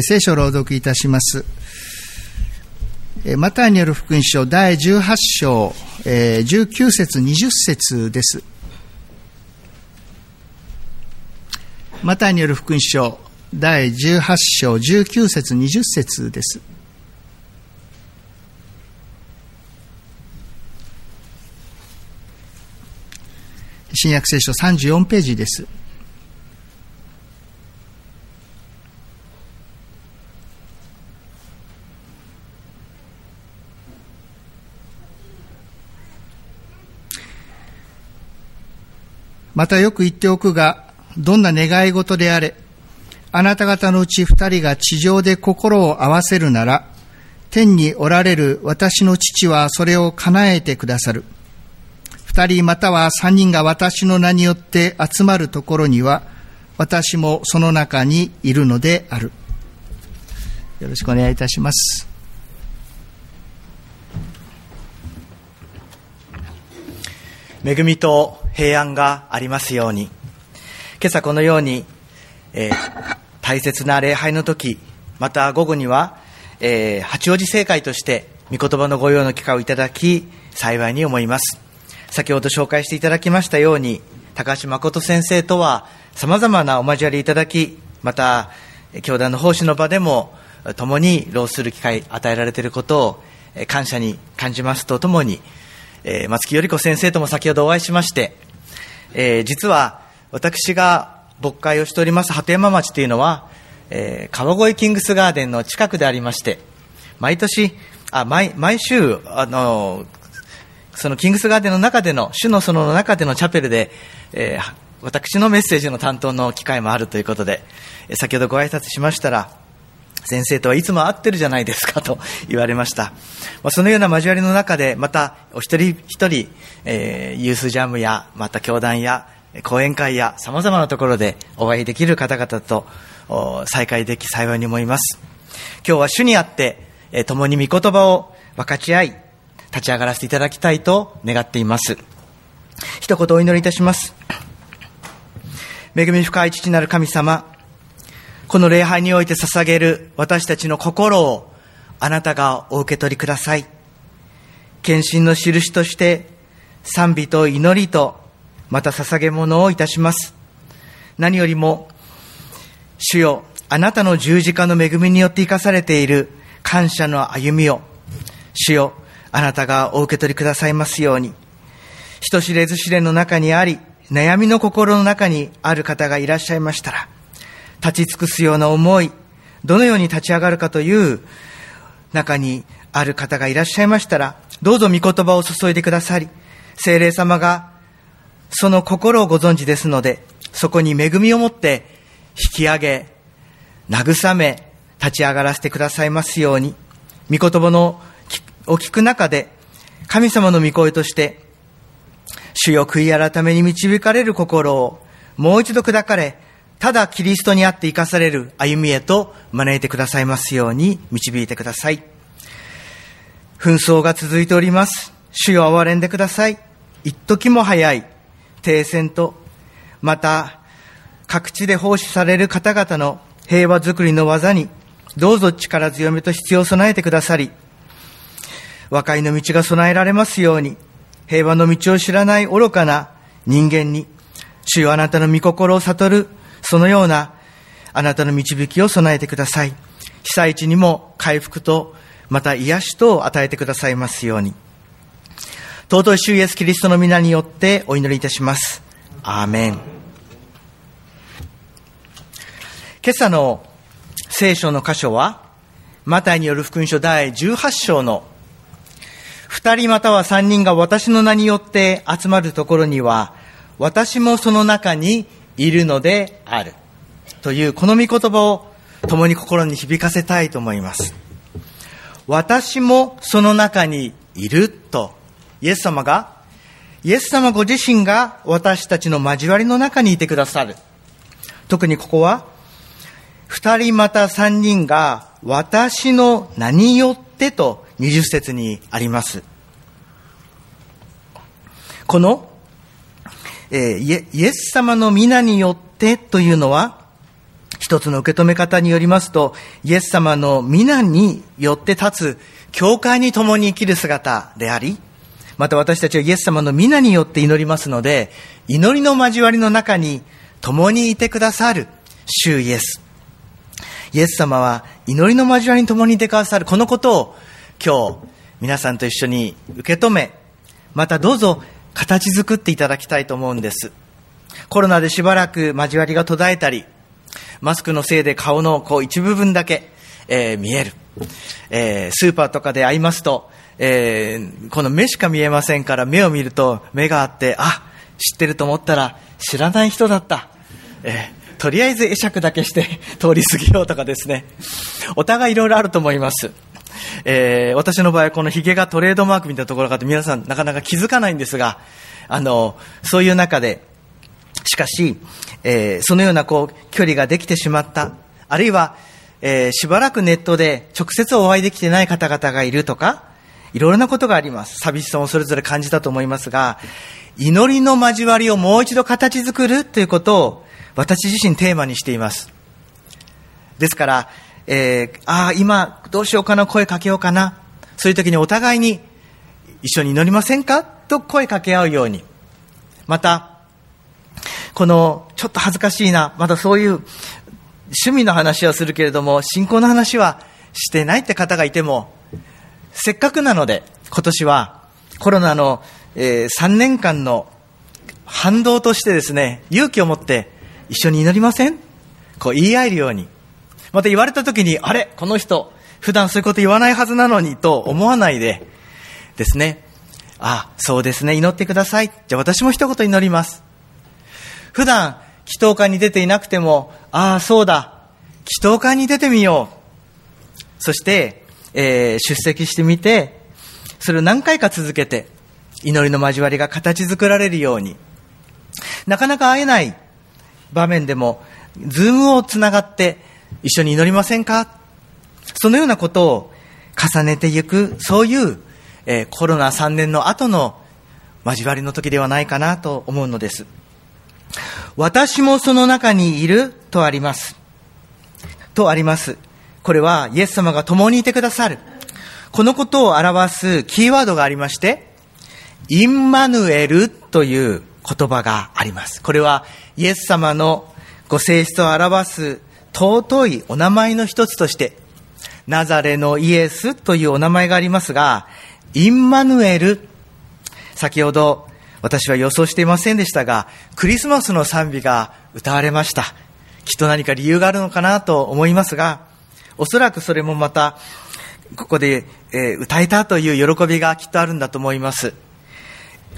聖書を朗読いたします。マタイによる福音書第18章、19節20節です。マタイによる福音書第18章19節20節です。新約聖書34ページです。またよく言っておくが、どんな願い事であれ、あなた方のうち二人が地上で心を合わせるなら、天におられる私の父はそれを叶えてくださる。二人または三人が私の名によって集まるところには、私もその中にいるのである。よろしくお願いいたします。恵みと平安がありますように。今朝このように、えー、大切な礼拝の時、また午後には、えー、八王子正会として御言葉の御用の機会をいただき、幸いに思います。先ほど紹介していただきましたように、高橋誠先生とは様々なお交わりいただき、また、教団の奉仕の場でも共に労する機会与えられていることを感謝に感じますとともに、えー、松木より子先生とも先ほどお会いしまして、えー、実は私が牧会をしております鳩山町というのは、えー、川越キングスガーデンの近くでありまして、毎年、あ毎毎週、あのそのキングスガーデンの中での、主の園の中でのチャペルで、えー、私のメッセージの担当の機会もあるということで、先ほどご挨拶しましたら、先生とはいつも会ってるじゃないですかと言われました。まあ、そのような交わりの中で、またお一人一人、えー、ユースジャムや、また教団や、講演会や様々なところでお会いできる方々と再会でき幸いに思います。今日は主にあって、え共に御言葉を分かち合い、立ち上がらせていただきたいと願っています。一言お祈りいたします。恵み深い父なる神様、この礼拝において捧げる私たちの心をあなたがお受け取りください。献身の印として賛美と祈りとまた捧げ物をいたします。何よりも主よあなたの十字架の恵みによって生かされている感謝の歩みを主よあなたがお受け取りくださいますように人知れず試練の中にあり悩みの心の中にある方がいらっしゃいましたら立ち尽くすような思い、どのように立ち上がるかという中にある方がいらっしゃいましたら、どうぞ御言葉を注いでくださり、精霊様がその心をご存知ですので、そこに恵みを持って引き上げ、慰め、立ち上がらせてくださいますように、御言葉のを聞く中で、神様の御声として、主よ悔い改めに導かれる心をもう一度砕かれ、ただキリストにあって生かされる歩みへと招いてくださいますように導いてください。紛争が続いております。主よ憐れんでください。一時も早い停戦と、また各地で奉仕される方々の平和づくりの技に、どうぞ力強めと必要を備えてくださり、和解の道が備えられますように、平和の道を知らない愚かな人間に、主よあなたの御心を悟るそのようなあなたの導きを備えてください。被災地にも回復と、また癒しと与えてくださいますように。尊い主イエスキリストの皆によってお祈りいたします。アーメン。今朝の聖書の箇所は、マタイによる福音書第18章の二人または三人が私の名によって集まるところには、私もその中にいるのである。というこの御言葉を共に心に響かせたいと思います。私もその中にいると、イエス様が、イエス様ご自身が私たちの交わりの中にいてくださる。特にここは、二人また三人が私の名によってと二十節にあります。このえー、イエス様の皆によってというのは、一つの受け止め方によりますと、イエス様の皆によって立つ、教会に共に生きる姿であり、また私たちはイエス様の皆によって祈りますので、祈りの交わりの中に共にいてくださる、主イエス。イエス様は祈りの交わりに共にいてくださる、このことを今日皆さんと一緒に受け止め、またどうぞ形作っていただきたいと思うんです。コロナでしばらく交わりが途絶えたり、マスクのせいで顔のこう一部分だけ、えー、見える。えー、スーパーとかで会いますと、えー、この目しか見えませんから目を見ると目があって、あ、知ってると思ったら知らない人だった。えー、とりあえず会釈だけして通り過ぎようとかですね。お互いいろいろあると思います。えー、私の場合このヒゲがトレードマークみたいなところがあって皆さんなかなか気づかないんですが、あの、そういう中で、しかし、えー、そのようなこう距離ができてしまった、あるいは、えー、しばらくネットで直接お会いできてない方々がいるとか、いろいろなことがあります。寂しさをそれぞれ感じたと思いますが、祈りの交わりをもう一度形作るということを私自身テーマにしています。ですから、えー、ああ、今どうしようかな、声かけようかな。そういう時にお互いに一緒に祈りませんか？と声かけ合うように。また、この、ちょっと恥ずかしいな、まだそういう趣味の話はするけれども、信仰の話はしてないって方がいても、せっかくなので、今年はコロナの、えー、3年間の反動としてですね、勇気を持って一緒に祈りません？こう言い合えるように。また言われた時に、あれ？この人、普段そういうこと言わないはずなのにと思わないで、ですね、あ、そうですね、祈ってください。じゃあ私も一言祈ります。普段、祈祷会に出ていなくても、ああ、そうだ、祈祷会に出てみよう。そして、えー、出席してみて、それを何回か続けて、祈りの交わりが形作られるように、なかなか会えない場面でも、ズームをつながって一緒に祈りませんか？そのようなことを重ねていく、そういう、えー、コロナ3年の後の交わりの時ではないかなと思うのです。私もその中にいるとあります。とあります。これはイエス様が共にいてくださる。このことを表すキーワードがありまして、インマヌエルという言葉があります。これはイエス様のご性質を表す尊いお名前の一つとして、ナザレのイエスというお名前がありますが、インマヌエル、先ほど私は予想していませんでしたが、クリスマスの賛美が歌われました。きっと何か理由があるのかなと思いますが、おそらくそれもまた、ここで、歌えたという喜びがきっとあるんだと思います。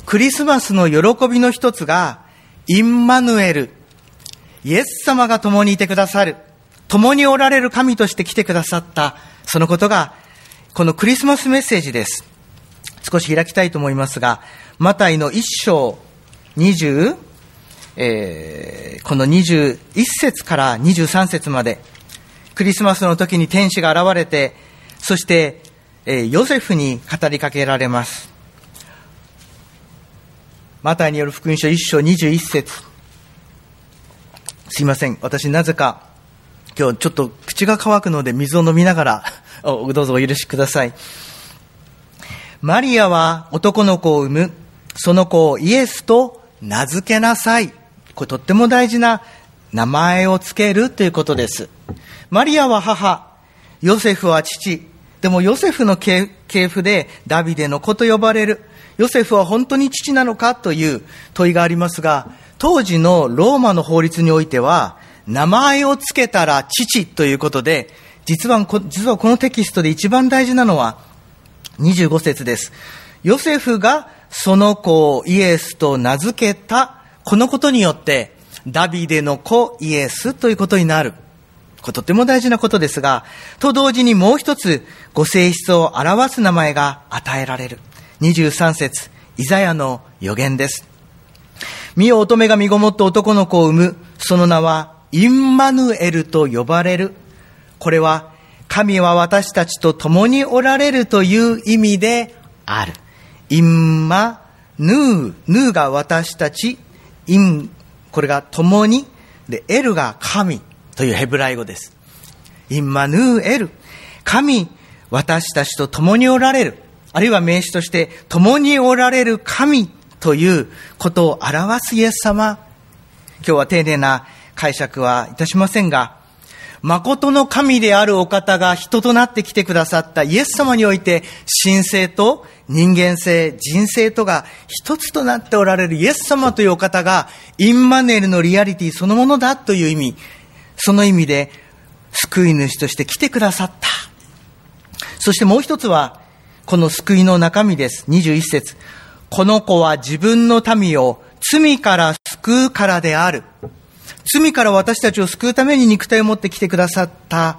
クリスマスの喜びの一つが、インマヌエル、イエス様が共にいてくださる、共におられる神として来てくださった、そのことが、このクリスマスメッセージです。少し開きたいと思いますが、マタイの一章20、えー、この21節から23節まで、クリスマスの時に天使が現れて、そして、えー、ヨセフに語りかけられます。マタイによる福音書一章21節すいません。私なぜか、今日ちょっと口が乾くので水を飲みながら お、どうぞお許しください。マリアは男の子を産む。その子をイエスと名付けなさい。これとっても大事な名前を付けるということです。マリアは母、ヨセフは父。でもヨセフの系譜でダビデの子と呼ばれる。ヨセフは本当に父なのかという問いがありますが、当時のローマの法律においては、名前を付けたら父ということで、実は実はこのテキストで一番大事なのは25節です。ヨセフがその子をイエスと名付けた、このことによって、ダビデの子イエスということになる。これとても大事なことですが、と同時にもう一つ、ご性質を表す名前が与えられる。23節、イザヤの予言です。見よ乙女が身ごもって男の子を産む。その名は、インマヌエルと呼ばれる。これは、神は私たちと共におられるという意味である。インマヌー、ヌーが私たち、イン、これが共に、で、エルが神というヘブライ語です。インマヌーエル。神、私たちと共におられる。あるいは名詞として、共におられる神ということを表すイエス様。今日は丁寧な解釈はいたしませんが、誠の神であるお方が人となってきてくださったイエス様において、神性と人間性、人性とが一つとなっておられるイエス様というお方が、インマネルのリアリティそのものだという意味、その意味で、救い主として来てくださった。そしてもう一つは、この救いの中身です。21節この子は自分の民を罪から救うからである。罪から私たちを救うために肉体を持ってきてくださった。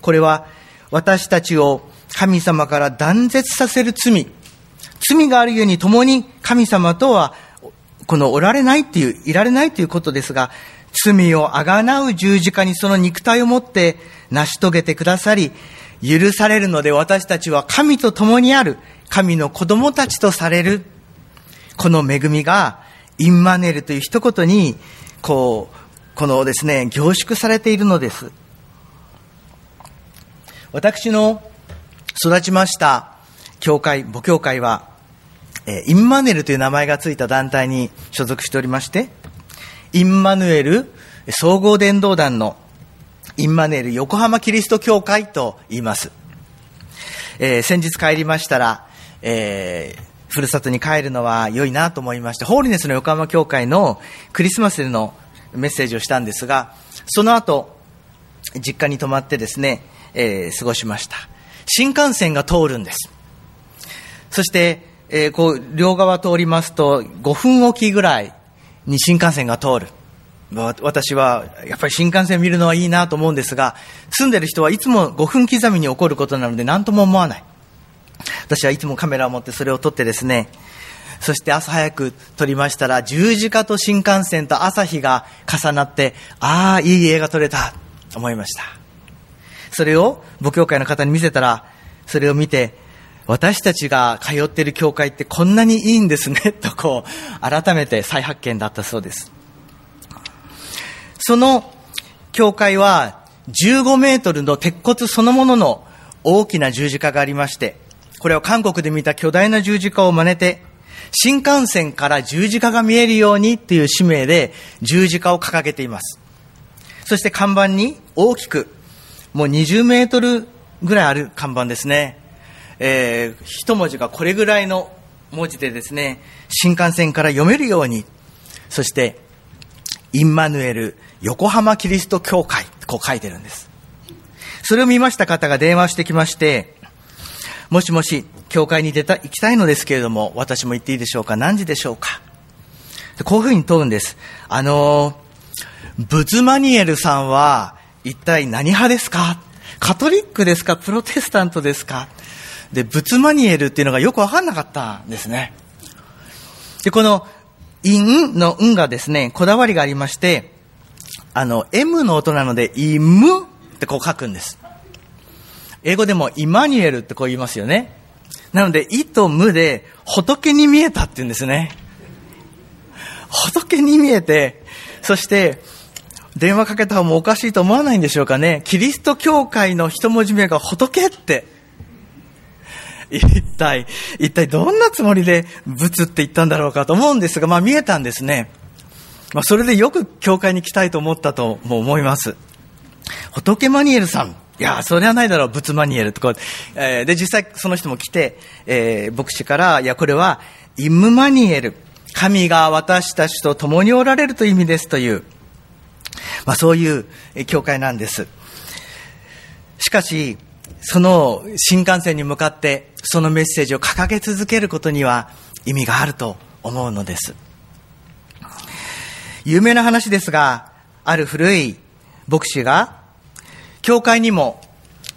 これは私たちを神様から断絶させる罪。罪があるように共に神様とはこのおられないっていう、いられないということですが、罪をあがなう十字架にその肉体を持って成し遂げてくださり、許されるので私たちは神と共にある神の子供たちとされる。この恵みがインマネルという一言に、こう、このですね、凝縮されているのです。私の育ちました教会、母教会は、インマヌエルという名前がついた団体に所属しておりまして、インマヌエル総合伝道団のインマヌエル横浜キリスト教会と言います。えー、先日帰りましたら、えー、ふるさとに帰るのは良いなと思いまして、ホーリネスの横浜教会のクリスマスでのメッセージをしたんですが、その後、実家に泊まってですね、えー、過ごしました。新幹線が通るんです。そして、えー、こう、両側通りますと、5分おきぐらいに新幹線が通る。私は、やっぱり新幹線見るのはいいなと思うんですが、住んでる人はいつも5分刻みに起こることなので何とも思わない。私はいつもカメラを持ってそれを撮ってですね、そして朝早く撮りましたら、十字架と新幹線と朝日が重なって、ああ、いい映画撮れたと、思いました。それを母教会の方に見せたら、それを見て、私たちが通っている教会ってこんなにいいんですね、とこう、改めて再発見だったそうです。その教会は15メートルの鉄骨そのものの大きな十字架がありまして、これは韓国で見た巨大な十字架を真似て、新幹線から十字架が見えるようにっていう使命で十字架を掲げています。そして看板に大きく、もう20メートルぐらいある看板ですね。えー、一文字がこれぐらいの文字でですね、新幹線から読めるように、そして、インマヌエル横浜キリスト教会、こう書いてるんです。それを見ました方が電話してきまして、もしもし、教会に出た、行きたいのですけれども、私も行っていいでしょうか？何時でしょうか？こういうふうに問うんです。あの、ブツマニエルさんは、一体何派ですか？カトリックですか？プロテスタントですか？で、ブツマニエルっていうのがよくわかんなかったんですね。で、この、インのんがですね、こだわりがありまして、あの、M の音なので、イムってこう書くんです。英語でもイマニュエルってこう言いますよね。なので、イとムで仏に見えたって言うんですね。仏に見えて、そして、電話かけた方もおかしいと思わないんでしょうかね。キリスト教会の一文字目が仏って。一体、一体どんなつもりで仏って言ったんだろうかと思うんですが、まあ見えたんですね。まあそれでよく教会に来たいと思ったとも思います。仏マニエルさん。いや、それはないだろう、仏マニエルとか。えー、で、実際その人も来て、えー、牧師から、いや、これは、イムマニエル。神が私たちと共におられるという意味ですという、まあそういう教会なんです。しかし、その新幹線に向かってそのメッセージを掲げ続けることには意味があると思うのです。有名な話ですが、ある古い牧師が教会にも、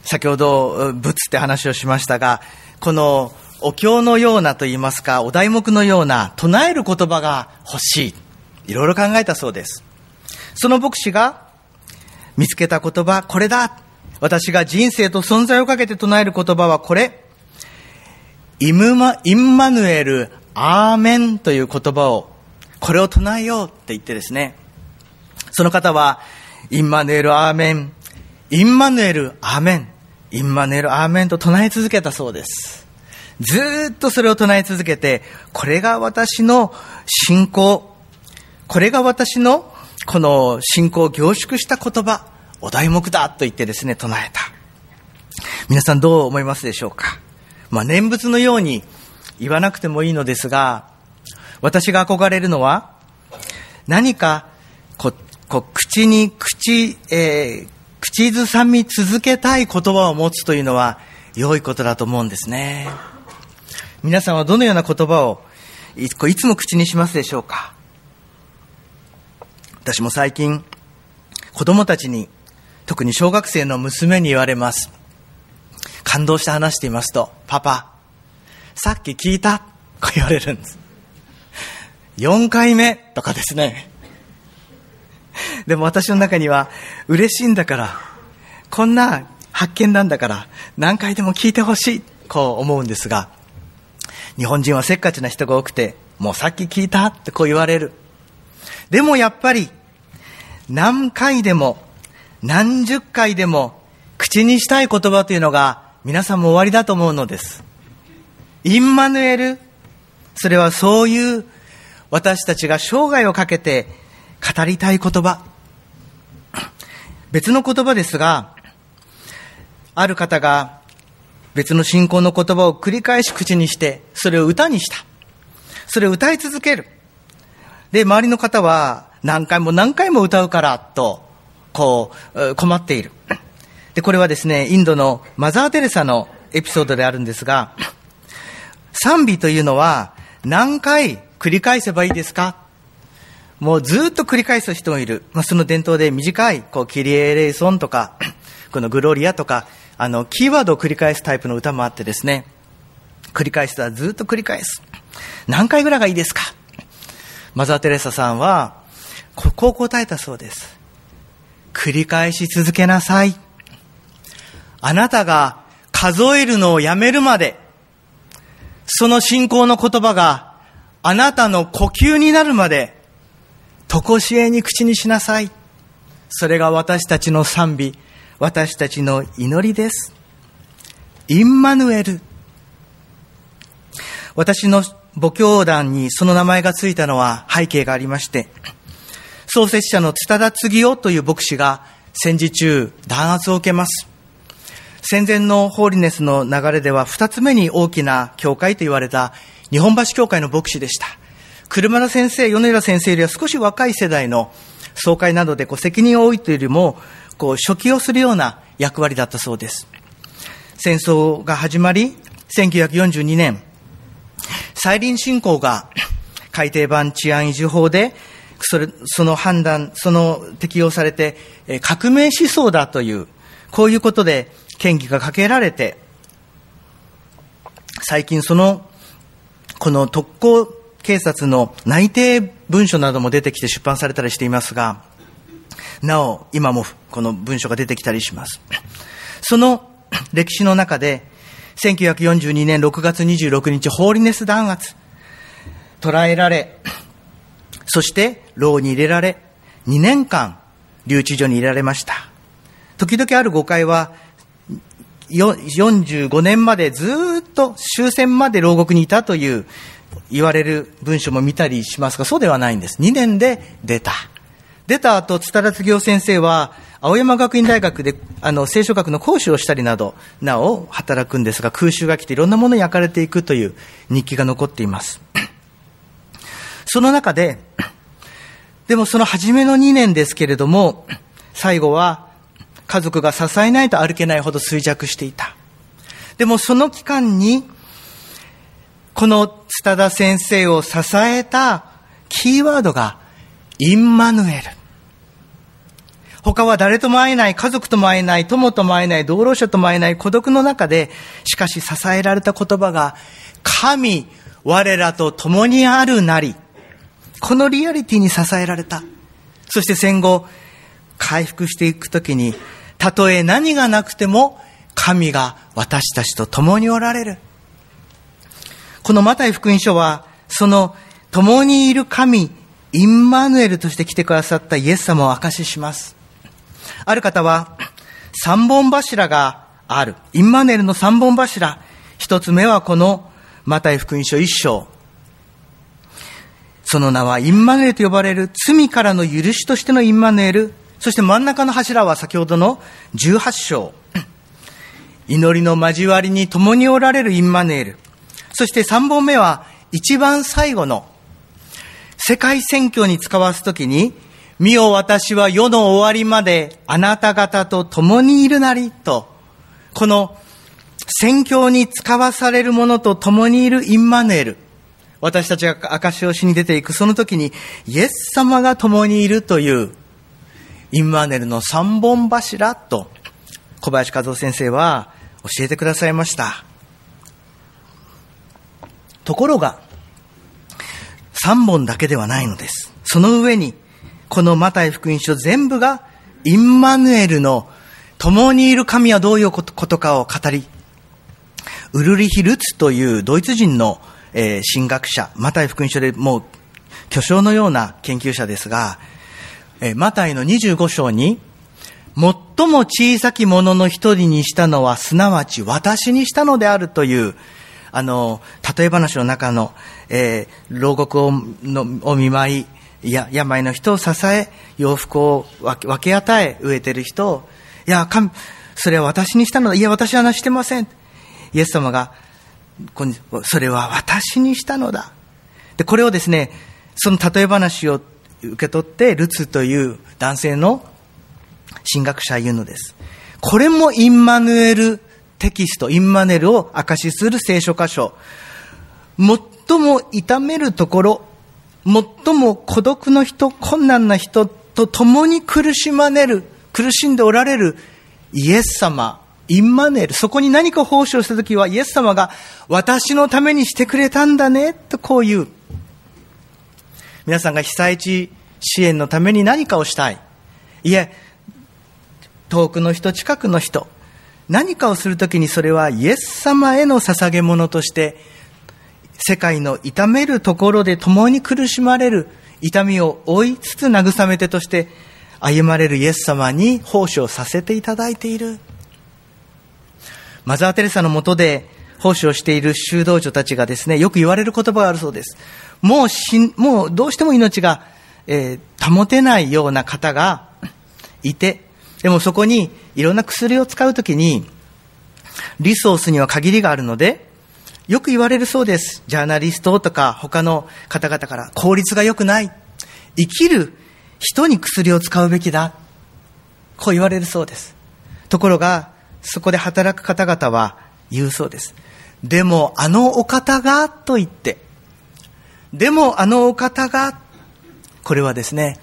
先ほど仏って話をしましたが、このお経のようなと言いますか、お題目のような唱える言葉が欲しい。いろいろ考えたそうです。その牧師が見つけた言葉、これだ。私が人生と存在をかけて唱える言葉はこれ。イムマ、インマヌエル、アーメンという言葉を、これを唱えようって言ってですね。その方は、インマヌエルアーメン、インマヌエルアーメン、インマヌエルアーメンと唱え続けたそうです。ずっとそれを唱え続けて、これが私の信仰、これが私のこの信仰を凝縮した言葉、お題目だと言ってですね、唱えた。皆さんどう思いますでしょうか？まあ念仏のように言わなくてもいいのですが、私が憧れるのは、何かここ口に口、えー、口ずさみ続けたい言葉を持つというのは良いことだと思うんですね。皆さんはどのような言葉をいつも口にしますでしょうか？私も最近子供たちに特に小学生の娘に言われます。感動して話していますとパパさっき聞いたと言われるんです4回目とかですね。でも私の中には嬉しいんだから、こんな発見なんだから何回でも聞いてほしい、こう思うんですが、日本人はせっかちな人が多くて、もうさっき聞いたってこう言われる。でもやっぱり、何回でも、何十回でも、口にしたい言葉というのが、皆さんも終わりだと思うのです。インマヌエル、それはそういう私たちが生涯をかけて語りたい言葉。別の言葉ですが、ある方が別の信仰の言葉を繰り返し口にして、それを歌にした。それを歌い続ける。で、周りの方は何回も何回も歌うからと、こう、困っている。で、これはですね、インドのマザー・テレサのエピソードであるんですが、賛美というのは何回繰り返せばいいですか？もうずっと繰り返す人もいる。まあ、その伝統で短い、こう、キリエレイソンとか、このグロリアとか、あの、キーワードを繰り返すタイプの歌もあってですね、繰り返すはずっと繰り返す。何回ぐらいがいいですか？マザー・テレサさんは、こう答えたそうです。繰り返し続けなさい。あなたが数えるのをやめるまで、その信仰の言葉があなたの呼吸になるまで、とこしえに口にしなさい。それが私たちの賛美、私たちの祈りです。インマヌエル。私の母教団にその名前がついたのは背景がありまして、創設者の津田次夫という牧師が戦時中弾圧を受けます。戦前のホーリネスの流れでは二つ目に大きな教会と言われた日本橋教会の牧師でした。車田先生、米田先生よりは少し若い世代の総会などでこう責任を負いというよりも、こう、初期をするような役割だったそうです。戦争が始まり、1942年、再臨侵攻が改訂版治安維持法で、それ、その判断、その適用されて、革命思想だという、こういうことで嫌疑がかけられて、最近その、この特攻警察の内定文書なども出てきて出版されたりしていますが、なお、今もこの文書が出てきたりします。その 歴史の中で、1942年6月26日、ホーリネス弾圧、捕らえられ、そして牢に入れられ、2年間留置所に入れられました。時々ある誤解は、45年までずっと終戦まで牢獄にいたという言われる文書も見たりしますが、そうではないんです。2年で出た。出た後、津田達行先生は、青山学院大学で、あの、聖書学の講師をしたりなど、なお働くんですが、空襲が来ていろんなものに焼かれていくという日記が残っています。その中で、でもその初めの2年ですけれども、最後は家族が支えないと歩けないほど衰弱していた。でもその期間に、この津田先生を支えたキーワードがインマヌエル。他は誰とも会えない、家族とも会えない、友とも会えない、同労者とも会えない孤独の中で、しかし支えられた言葉が、神、我らと共にあるなり。このリアリティに支えられた。そして戦後、回復していくときに、たとえ何がなくても、神が私たちと共におられる。このマタイ福音書は、その共にいる神、インマヌエルとして来てくださったイエス様を証しします。ある方は、三本柱がある。インマネルの三本柱。一つ目はこの、マタイ福音書一章。その名はインマネルと呼ばれる罪からの許しとしてのインマネル。そして真ん中の柱は先ほどの18章。祈りの交わりに共におられるインマネール。そして3本目は一番最後の世界選挙に使わすときに、見よ私は世の終わりまであなた方と共にいるなりと、この宣教に使わされるものと共にいるインマネール。私たちが証をしに出ていくその時に、イエス様が共にいるという、インマネルの三本柱と、小林和夫先生は教えてくださいました。ところが、三本だけではないのです。その上に、このマタイ福音書全部が、インマヌエルの共にいる神はどういうことかを語り、ウルリヒ・ルツというドイツ人の、えー、神学者、マタイ福音書でもう巨匠のような研究者ですが、えー、マタイの25章に、最も小さき者の一人にしたのは、すなわち私にしたのであるという、あの、例え話の中の、えー、牢獄をのを見舞い、や病の人を支え、洋服を分け与え、植えてる人を、いや、神、それは私にしたのだ。いや、私はなしてません。イエス様が、それは私にしたのだ。で、これをですね、その例え話を受け取って、ルツという男性の神学者は言うのです。これもインマヌエルテキスト、インマネルを証しする聖書箇所。最も痛めるところ、最も孤独の人、困難な人と共に苦しまねる、苦しんでおられるイエス様、インマネル、そこに何か奉仕をしたときは、イエス様が私のためにしてくれたんだね、とこう言う。皆さんが被災地支援のために何かをしたい。いえ、遠くの人、近くの人、何かをするときにそれはイエス様への捧げ物として、世界の痛めるところで共に苦しまれる痛みを追いつつ慰めてとして歩まれるイエス様に奉仕をさせていただいている。マザー・テレサのもとで奉仕をしている修道女たちがですね、よく言われる言葉があるそうです。もうしもうどうしても命が、えー、保てないような方がいて、でもそこにいろんな薬を使うときに、リソースには限りがあるので、よく言われるそうです。ジャーナリストとか他の方々から効率が良くない。生きる人に薬を使うべきだ。こう言われるそうです。ところが、そこで働く方々は言うそうです。でも、あのお方が、と言って、でも、あのお方が、これはですね、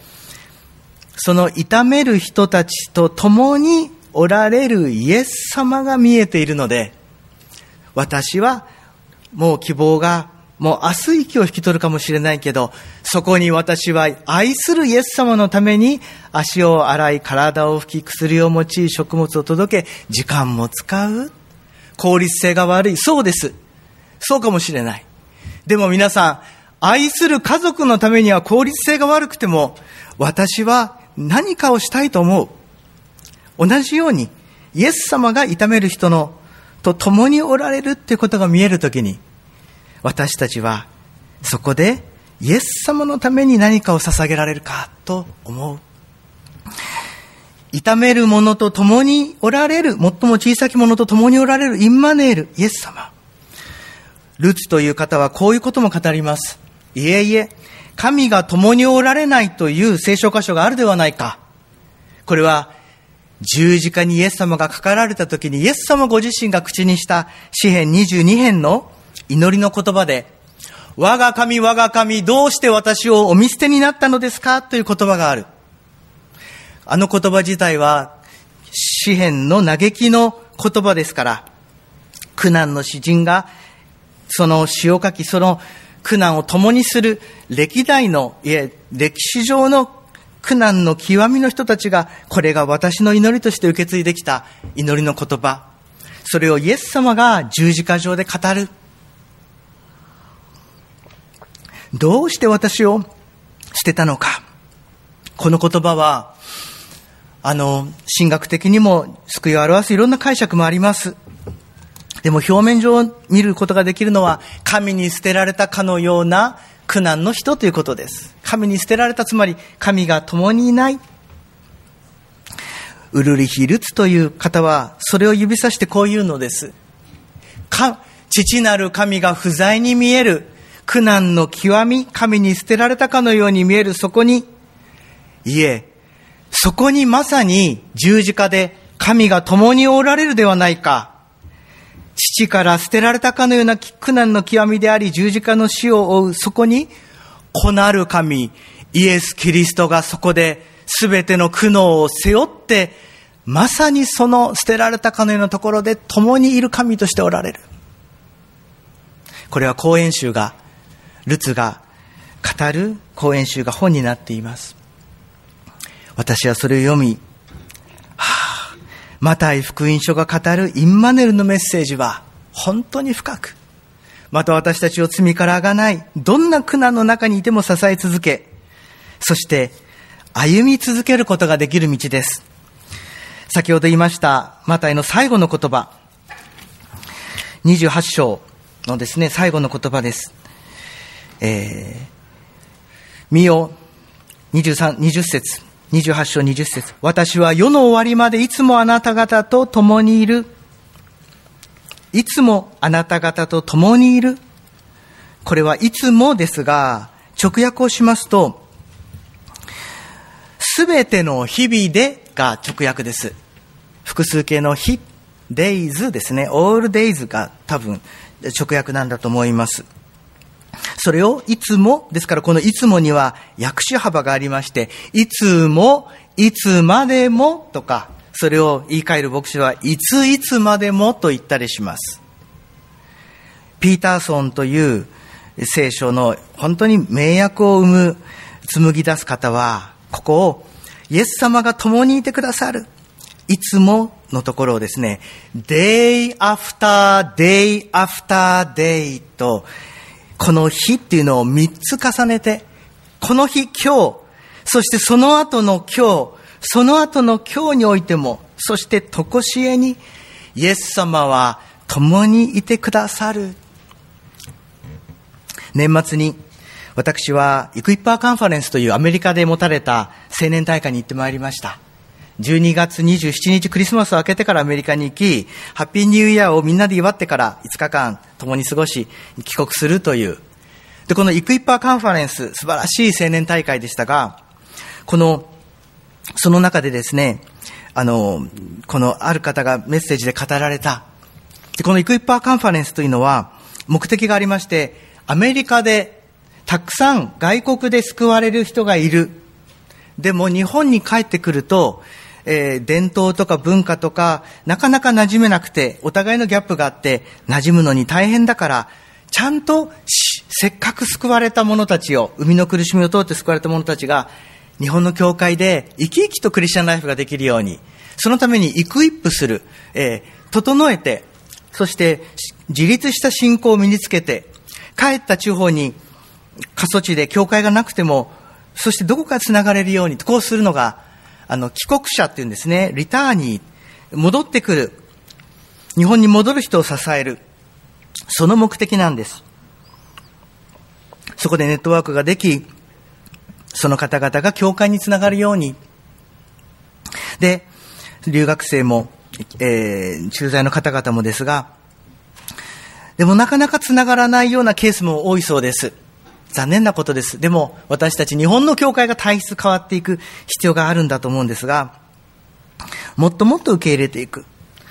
その痛める人たちと共におられるイエス様が見えているので、私はもう希望がもう明日息を引き取るかもしれないけど、そこに私は愛するイエス様のために足を洗い、体を拭き、薬を用い、食物を届け、時間も使う。効率性が悪い。そうです。そうかもしれない。でも皆さん、愛する家族のためには効率性が悪くても、私は何かをしたいと思う。同じように、イエス様が痛める人のと共におられるっていうことが見えるときに、私たちはそこでイエス様のために何かを捧げられるかと思う。痛める者と共におられる、最も小さき者と共におられるインマネール、イエス様。ルツという方はこういうことも語ります。いえいえ、神が共におられないという聖書箇所があるではないか。これは、十字架にイエス様がかかられた時にイエス様ご自身が口にした詩編22編の祈りの言葉で、我が神我が神どうして私をお見捨てになったのですか？という言葉がある。あの言葉自体は詩篇の嘆きの言葉ですから、苦難の詩人がその詩を書き、その苦難を共にする歴代の、いえ、歴史上の苦難の極みの人たちが、これが私の祈りとして受け継いできた祈りの言葉。それをイエス様が十字架上で語る。どうして私を捨てたのか。この言葉は、あの、神学的にも救いを表すいろんな解釈もあります。でも表面上見ることができるのは、神に捨てられたかのような苦難の人ということです。神に捨てられた、つまり神が共にいない。ウルリヒ・ルツという方は、それを指さしてこう言うのです。か、父なる神が不在に見える、苦難の極み、神に捨てられたかのように見えるそこに、いえ、そこにまさに十字架で神が共におられるではないか。父から捨てられたかのような苦難の極みであり、十字架の死を追う、そこに、子なる神、イエス・キリストがそこで、すべての苦悩を背負って、まさにその捨てられたかのようなところで共にいる神としておられる。これは講演集が、ルツが語る講演集が本になっています。私はそれを読み、マタイ福音書が語るインマネルのメッセージは本当に深く、また私たちを罪からあがない、どんな苦難の中にいても支え続け、そして歩み続けることができる道です。先ほど言いましたマタイの最後の言葉、28章のですね、最後の言葉です。えー、見よ、23、20節。28章20節私は世の終わりまでいつもあなた方と共にいる。いつもあなた方と共にいる。これはいつもですが、直訳をしますと、すべての日々でが直訳です。複数形の日、days ですね。all days が多分直訳なんだと思います。それをいつも、ですからこのいつもには訳種幅がありまして、いつも、いつまでもとか、それを言い換える牧師はいついつまでもと言ったりします。ピーターソンという聖書の本当に名訳を生む、紡ぎ出す方は、ここをイエス様が共にいてくださる。いつものところをですね、day after day after day とこの日っていうのを3つ重ねて、この日、今日、そしてその後の今日、その後の今日においても、そしてとこしえに、イエス様は共にいてくださる。年末に、私はイクイッパーカンファレンスというアメリカで持たれた青年大会に行ってまいりました。12月27日クリスマスを明けてからアメリカに行き、ハッピーニューイヤーをみんなで祝ってから5日間共に過ごし、帰国するという。で、このイクイッパーカンファレンス、素晴らしい青年大会でしたが、この、その中でですね、あの、このある方がメッセージで語られた。で、このイクイッパーカンファレンスというのは、目的がありまして、アメリカでたくさん外国で救われる人がいる。でも日本に帰ってくると、えー、伝統とか文化とか、なかなか馴染めなくて、お互いのギャップがあって、馴染むのに大変だから、ちゃんと、せっかく救われた者たちを、生みの苦しみを通って救われた者たちが、日本の教会で生き生きとクリスチャンライフができるように、そのためにイクイップする、えー、整えて、そして自立した信仰を身につけて、帰った地方に過疎地で教会がなくても、そしてどこかつながれるように、こうするのがあの、帰国者っていうんですね、リターニー、戻ってくる、日本に戻る人を支える、その目的なんです。そこでネットワークができ、その方々が教会につながるように、で、留学生も、えー、駐在の方々もですが、でもなかなかつながらないようなケースも多いそうです。残念なことです。でも、私たち日本の教会が体質変わっていく必要があるんだと思うんですが、もっともっと受け入れていく。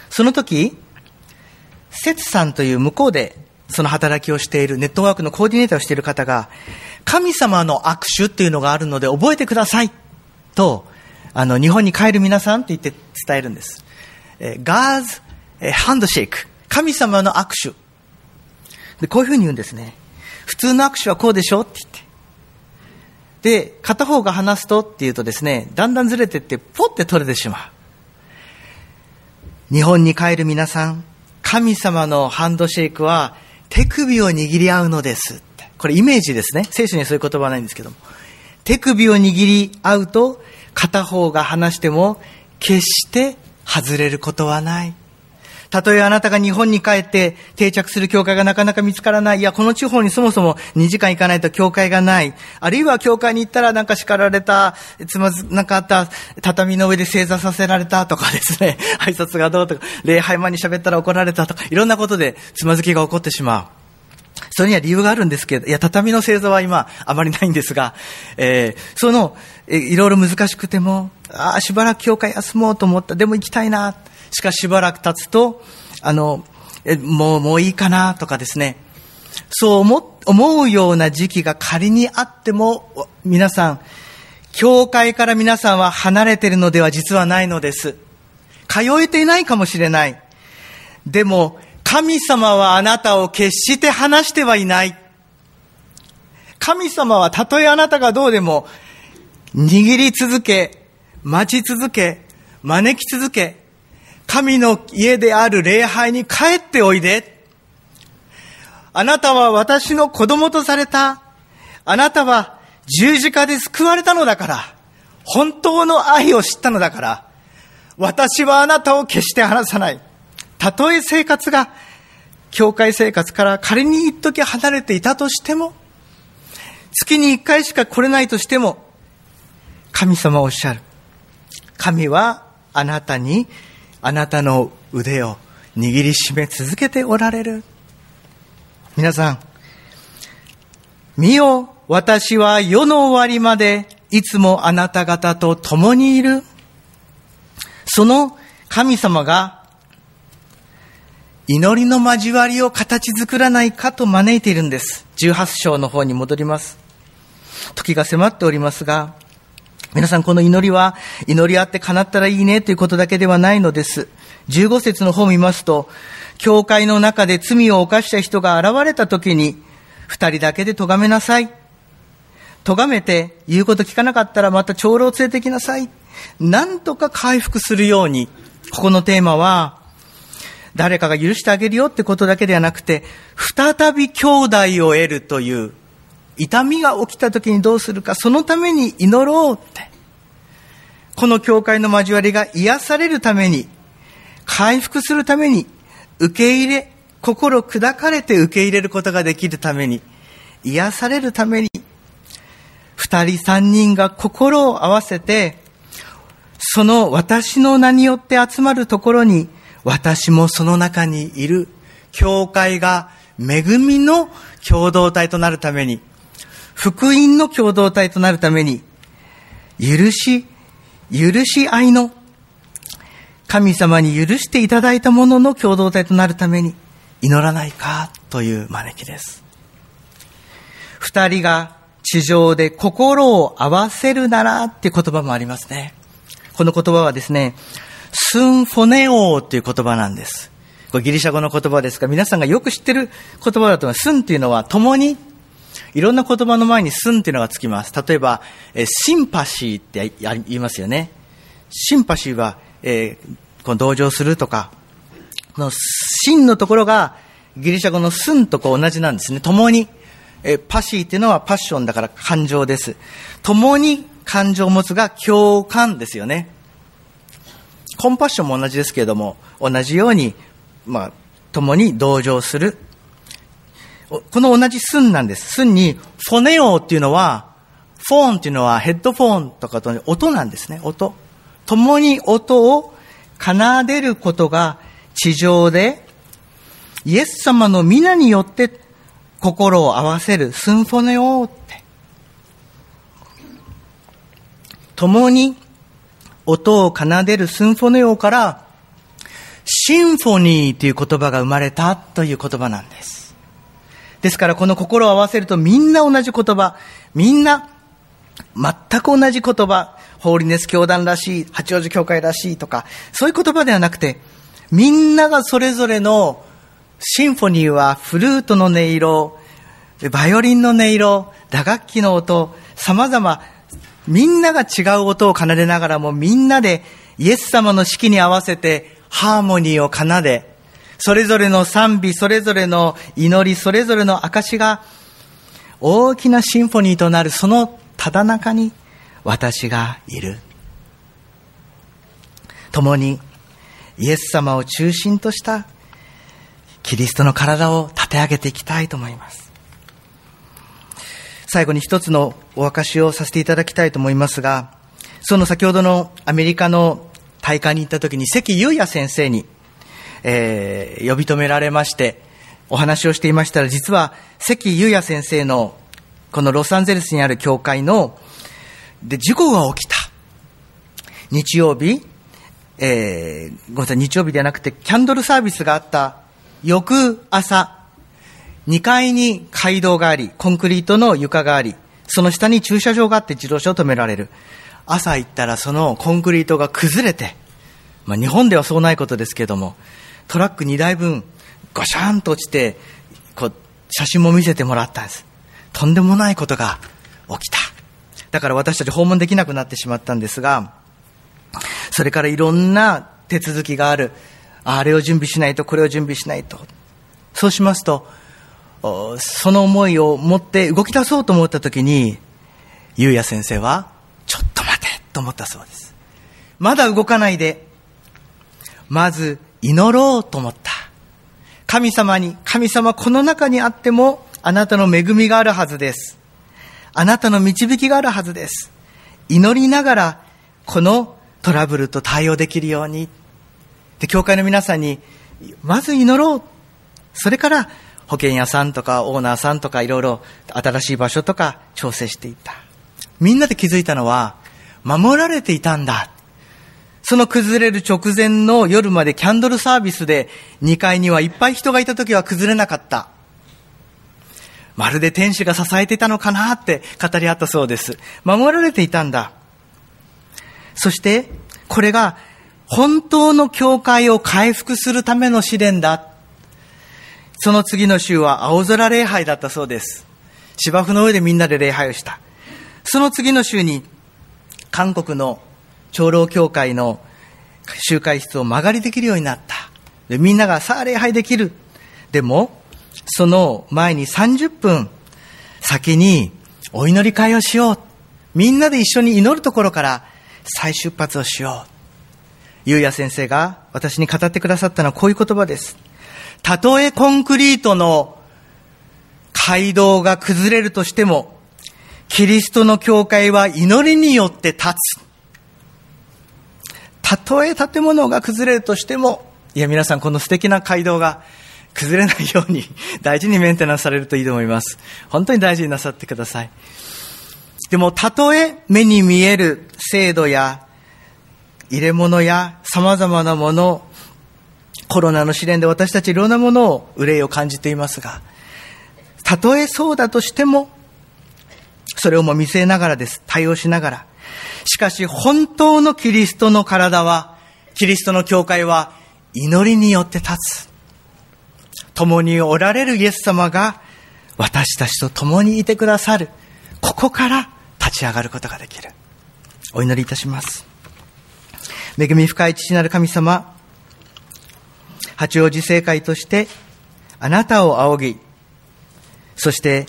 その時、節さんという向こうでその働きをしている、ネットワークのコーディネーターをしている方が、神様の握手っていうのがあるので覚えてくださいと、あの、日本に帰る皆さんって言って伝えるんです。え God's handshake。神様の握手。で、こういうふうに言うんですね。普通の握手はこうでしょって言って。で、片方が話すとっていうとですね、だんだんずれてって、ポって取れてしまう。日本に帰る皆さん、神様のハンドシェイクは手首を握り合うのですって。これイメージですね。聖書にはそういう言葉はないんですけども。手首を握り合うと、片方が話しても決して外れることはない。たとえあなたが日本に帰って定着する教会がなかなか見つからない。いや、この地方にそもそも2時間行かないと教会がない。あるいは教会に行ったらなんか叱られた、つまずなかった畳の上で正座させられたとかですね、挨拶がどうとか、礼拝前に喋ったら怒られたとか、いろんなことでつまずきが起こってしまう。それには理由があるんですけど、いや、畳の正座は今、あまりないんですが、えー、その、えいろいろ難しくても、ああ、しばらく教会休もうと思った。でも行きたいな。しかししばらく経つと、あの、えもう、もういいかなとかですね。そう思思うような時期が仮にあっても、皆さん、教会から皆さんは離れているのでは実はないのです。通えていないかもしれない。でも、神様はあなたを決して離してはいない。神様はたとえあなたがどうでも、握り続け、待ち続け、招き続け、神の家である礼拝に帰っておいで。あなたは私の子供とされた。あなたは十字架で救われたのだから。本当の愛を知ったのだから。私はあなたを決して離さない。たとえ生活が、教会生活から仮に一時離れていたとしても、月に一回しか来れないとしても、神様おっしゃる。神はあなたにあなたの腕を握りしめ続けておられる。皆さん、見よ、私は世の終わりまでいつもあなた方と共にいる。その神様が祈りの交わりを形作らないかと招いているんです。18章の方に戻ります。時が迫っておりますが、皆さんこの祈りは祈りあって叶ったらいいねということだけではないのです。15節の方を見ますと、教会の中で罪を犯した人が現れた時に、二人だけで咎めなさい。咎めて言うこと聞かなかったらまた長老を連れてきなさい。なんとか回復するように、ここのテーマは、誰かが許してあげるよってことだけではなくて、再び兄弟を得るという痛みが起きた時にどうするか、そのために祈ろうって。この教会の交わりが癒されるために、回復するために、受け入れ、心砕かれて受け入れることができるために、癒されるために、二人三人が心を合わせて、その私の名によって集まるところに、私もその中にいる教会が恵みの共同体となるために、福音の共同体となるために、許し、許し合いの、神様に許していただいたものの共同体となるために、祈らないかという招きです。二人が地上で心を合わせるならっていう言葉もありますね。この言葉はですね、スンフォネオーという言葉なんです。これギリシャ語の言葉ですが、皆さんがよく知ってる言葉だと思います。スンっていうのは共にいろんな言葉の前にすんっていうのがつきます。例えば、えシンパシーって言いますよね。シンパシーは、えー、この同情するとか、この真のところがギリシャ語のスンとこう同じなんですね。共に。えパシーっていうのはパッションだから感情です。共に感情を持つが共感ですよね。コンパッションも同じですけれども、同じように、まあ、共に同情する。この同じスンなんです。スンに、フォネオっていうのは、フォーンっていうのはヘッドフォンとかと音なんですね、音。共に音を奏でることが地上で、イエス様の皆によって心を合わせるスンフォネオって。共に音を奏でるスンフォネオから、シンフォニーという言葉が生まれたという言葉なんです。ですからこの心を合わせるとみんな同じ言葉、みんな全く同じ言葉、ホーリネス教団らしい、八王子教会らしいとか、そういう言葉ではなくて、みんながそれぞれのシンフォニーはフルートの音色、バイオリンの音色、打楽器の音、様々、みんなが違う音を奏でながらもみんなでイエス様の式に合わせてハーモニーを奏で、それぞれの賛美、それぞれの祈り、それぞれの証が大きなシンフォニーとなるそのただ中に私がいる。共にイエス様を中心としたキリストの体を立て上げていきたいと思います。最後に一つのお明かしをさせていただきたいと思いますが、その先ほどのアメリカの大会に行った時に関裕也先生に、えー、呼び止められまして、お話をしていましたら、実は関裕也先生のこのロサンゼルスにある教会ので事故が起きた。日曜日、えー、ごめんなさい、日曜日ではなくて、キャンドルサービスがあった翌朝、2階に街道があり、コンクリートの床があり、その下に駐車場があって自動車を止められる。朝行ったらそのコンクリートが崩れて、まあ日本ではそうないことですけども、トラック2台分、ゴシャンと落ちて、こう、写真も見せてもらったんです。とんでもないことが起きた。だから私たち訪問できなくなってしまったんですが、それからいろんな手続きがある。あれを準備しないと、これを準備しないと。そうしますと、その思いを持って動き出そうと思った時に、ゆうや先生は、ちょっと待てと思ったそうです。まだ動かないで、まず祈ろうと思った。神様に、神様この中にあっても、あなたの恵みがあるはずです。あなたの導きがあるはずです。祈りながら、このトラブルと対応できるように。で、教会の皆さんに、まず祈ろう。それから、保険屋さんとかオーナーさんとかいろいろ新しい場所とか調整していった。みんなで気づいたのは、守られていたんだ。その崩れる直前の夜までキャンドルサービスで2階にはいっぱい人がいた時は崩れなかった。まるで天使が支えていたのかなって語り合ったそうです。守られていたんだ。そして、これが本当の教会を回復するための試練だ。その次の週は青空礼拝だったそうです。芝生の上でみんなで礼拝をした。その次の週に、韓国の長老教会の集会室を間借りできるようになった。でみんながさあ礼拝できる。でも、その前に30分先にお祈り会をしよう。みんなで一緒に祈るところから再出発をしよう。ゆうや先生が私に語ってくださったのはこういう言葉です。たとえコンクリートの街道が崩れるとしても、キリストの教会は祈りによって立つ。たとえ建物が崩れるとしても、いや皆さんこの素敵な街道が崩れないように 大事にメンテナンスされるといいと思います。本当に大事になさってください。でも、たとえ目に見える制度や入れ物や様々なもの、コロナの試練で私たちいろんなものを憂いを感じていますが、たとえそうだとしても、それをも見据えながらです。対応しながら。しかし、本当のキリストの体は、キリストの教会は祈りによって立つ。共におられるイエス様が私たちと共にいてくださる。ここから立ち上がることができる。お祈りいたします。恵み深い父なる神様、八王子聖会としてあなたを仰ぎ、そして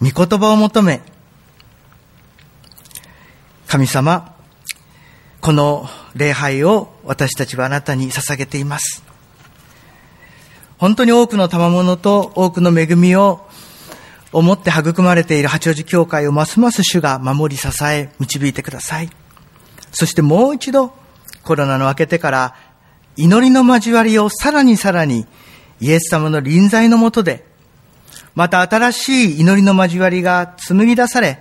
御言葉を求め、神様、この礼拝を私たちはあなたに捧げています。本当に多くの賜物と多くの恵みを思って育まれている八王子教会をますます主が守り支え導いてください。そしてもう一度コロナの明けてから祈りの交わりをさらにさらにイエス様の臨在のもとでまた新しい祈りの交わりが紡ぎ出され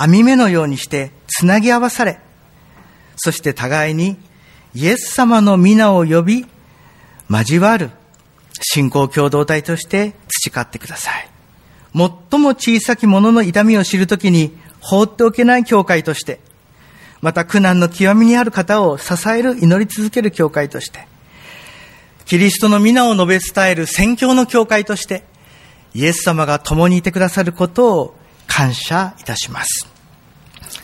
網目のようにしてつなぎ合わされそして互いにイエス様の皆を呼び交わる信仰共同体として培ってください。最も小さき者の痛みを知るときに放っておけない教会として、また苦難の極みにある方を支える祈り続ける教会として、キリストの皆を述べ伝える宣教の教会として、イエス様が共にいてくださることを感謝いたします。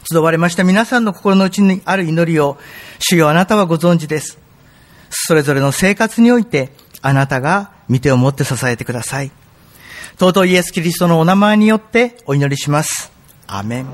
集われました皆さんの心の内にある祈りを、主よあなたはご存知です。それぞれの生活において、あなたが見てを持って支えてください。尊いイエス・キリストのお名前によってお祈りします。アメン。